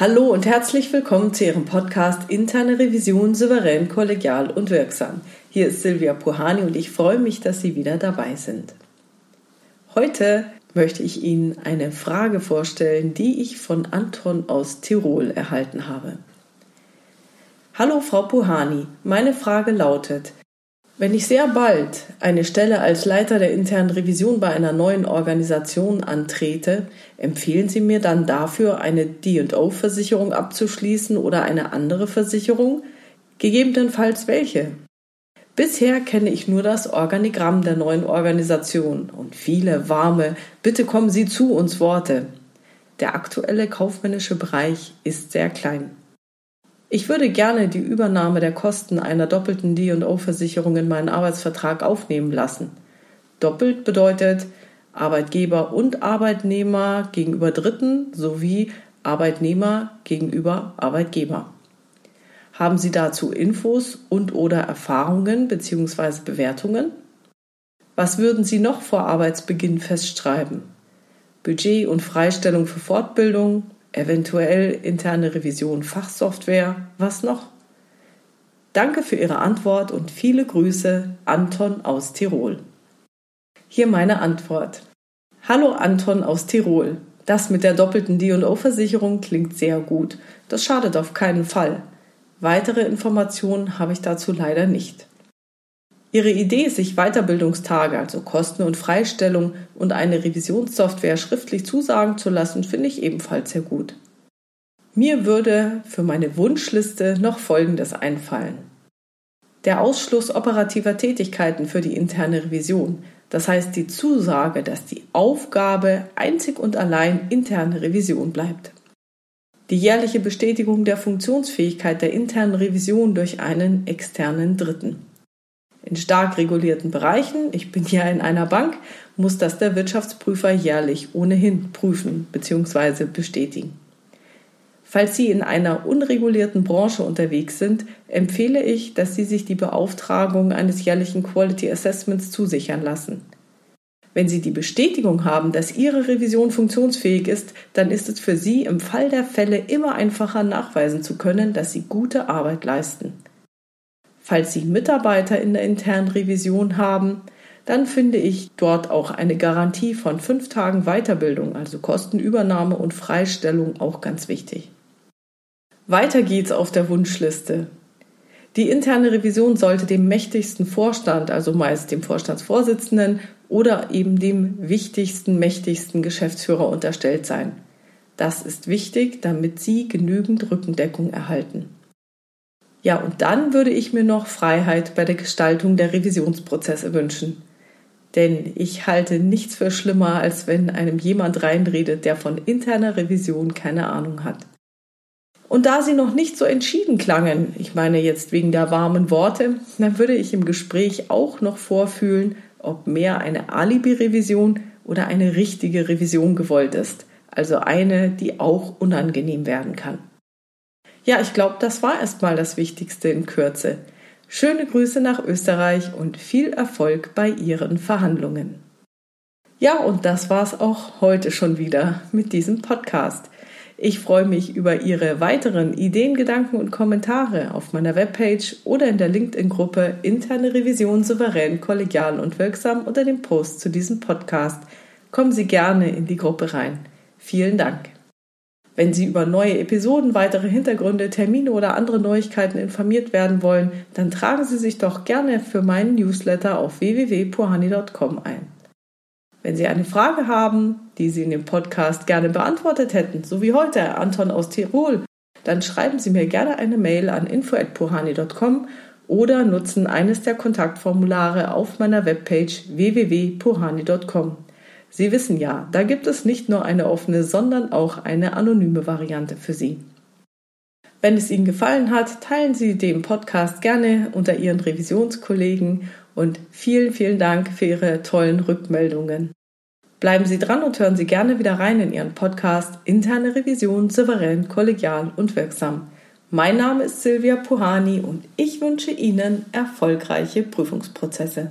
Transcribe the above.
Hallo und herzlich willkommen zu Ihrem Podcast Interne Revision souverän, kollegial und wirksam. Hier ist Silvia Puhani und ich freue mich, dass Sie wieder dabei sind. Heute möchte ich Ihnen eine Frage vorstellen, die ich von Anton aus Tirol erhalten habe. Hallo Frau Puhani, meine Frage lautet, wenn ich sehr bald eine Stelle als Leiter der internen Revision bei einer neuen Organisation antrete, empfehlen Sie mir dann dafür eine D&O-Versicherung abzuschließen oder eine andere Versicherung? Gegebenenfalls welche? Bisher kenne ich nur das Organigramm der neuen Organisation und viele warme Bitte kommen Sie zu uns Worte. Der aktuelle kaufmännische Bereich ist sehr klein. Ich würde gerne die Übernahme der Kosten einer doppelten D&O-Versicherung in meinen Arbeitsvertrag aufnehmen lassen. Doppelt bedeutet Arbeitgeber und Arbeitnehmer gegenüber Dritten sowie Arbeitnehmer gegenüber Arbeitgeber. Haben Sie dazu Infos und oder Erfahrungen bzw. Bewertungen? Was würden Sie noch vor Arbeitsbeginn festschreiben? Budget und Freistellung für Fortbildung, eventuell interne Revision Fachsoftware, was noch? Danke für Ihre Antwort und viele Grüße, Anton aus Tirol. Hier meine Antwort. Hallo Anton aus Tirol. Das mit der doppelten D&O-Versicherung klingt sehr gut. Das schadet auf keinen Fall. Weitere Informationen habe ich dazu leider nicht. Ihre Idee, sich Weiterbildungstage, also Kosten und Freistellung und eine Revisionssoftware schriftlich zusagen zu lassen, finde ich ebenfalls sehr gut. Mir würde für meine Wunschliste noch Folgendes einfallen. Der Ausschluss operativer Tätigkeiten für die interne Revision, das heißt die Zusage, dass die Aufgabe einzig und allein interne Revision bleibt. Die jährliche Bestätigung der Funktionsfähigkeit der internen Revision durch einen externen Dritten. In stark regulierten Bereichen, ich bin ja in einer Bank, muss das der Wirtschaftsprüfer jährlich ohnehin prüfen bzw. bestätigen. Falls Sie in einer unregulierten Branche unterwegs sind, empfehle ich, dass Sie sich die Beauftragung eines jährlichen Quality Assessments zusichern lassen. Wenn Sie die Bestätigung haben, dass Ihre Revision funktionsfähig ist, dann ist es für Sie im Fall der Fälle immer einfacher nachweisen zu können, dass Sie gute Arbeit leisten. Falls Sie Mitarbeiter in der internen Revision haben, dann finde ich dort auch eine Garantie von fünf Tagen Weiterbildung, also Kostenübernahme und Freistellung auch ganz wichtig. Weiter geht's auf der Wunschliste. Die interne Revision sollte dem mächtigsten Vorstand, also meist dem Vorstandsvorsitzenden oder eben dem wichtigsten, mächtigsten Geschäftsführer unterstellt sein. Das ist wichtig, damit Sie genügend Rückendeckung erhalten. Ja, und dann würde ich mir noch Freiheit bei der Gestaltung der Revisionsprozesse wünschen. Denn ich halte nichts für schlimmer, als wenn einem jemand reinredet, der von interner Revision keine Ahnung hat. Und da sie noch nicht so entschieden klangen, ich meine jetzt wegen der warmen Worte, dann würde ich im Gespräch auch noch vorfühlen, ob mehr eine Alibi-Revision oder eine richtige Revision gewollt ist, also eine, die auch unangenehm werden kann. Ja, ich glaube, das war erstmal das Wichtigste in Kürze. Schöne Grüße nach Österreich und viel Erfolg bei Ihren Verhandlungen. Ja, und das war's auch heute schon wieder mit diesem Podcast. Ich freue mich über Ihre weiteren Ideen, Gedanken und Kommentare auf meiner Webpage oder in der LinkedIn-Gruppe Interne Revision souverän, kollegial und wirksam unter dem Post zu diesem Podcast. Kommen Sie gerne in die Gruppe rein. Vielen Dank. Wenn Sie über neue Episoden, weitere Hintergründe, Termine oder andere Neuigkeiten informiert werden wollen, dann tragen Sie sich doch gerne für meinen Newsletter auf www.puhani.com ein. Wenn Sie eine Frage haben, die Sie in dem Podcast gerne beantwortet hätten, so wie heute Anton aus Tirol, dann schreiben Sie mir gerne eine Mail an info@puhani.com oder nutzen eines der Kontaktformulare auf meiner Webpage www.puhani.com. Sie wissen ja, da gibt es nicht nur eine offene, sondern auch eine anonyme Variante für Sie. Wenn es Ihnen gefallen hat, teilen Sie den Podcast gerne unter Ihren Revisionskollegen und vielen, vielen Dank für Ihre tollen Rückmeldungen. Bleiben Sie dran und hören Sie gerne wieder rein in Ihren Podcast Interne Revision souverän, kollegial und wirksam. Mein Name ist Silvia Puhani und ich wünsche Ihnen erfolgreiche Prüfungsprozesse.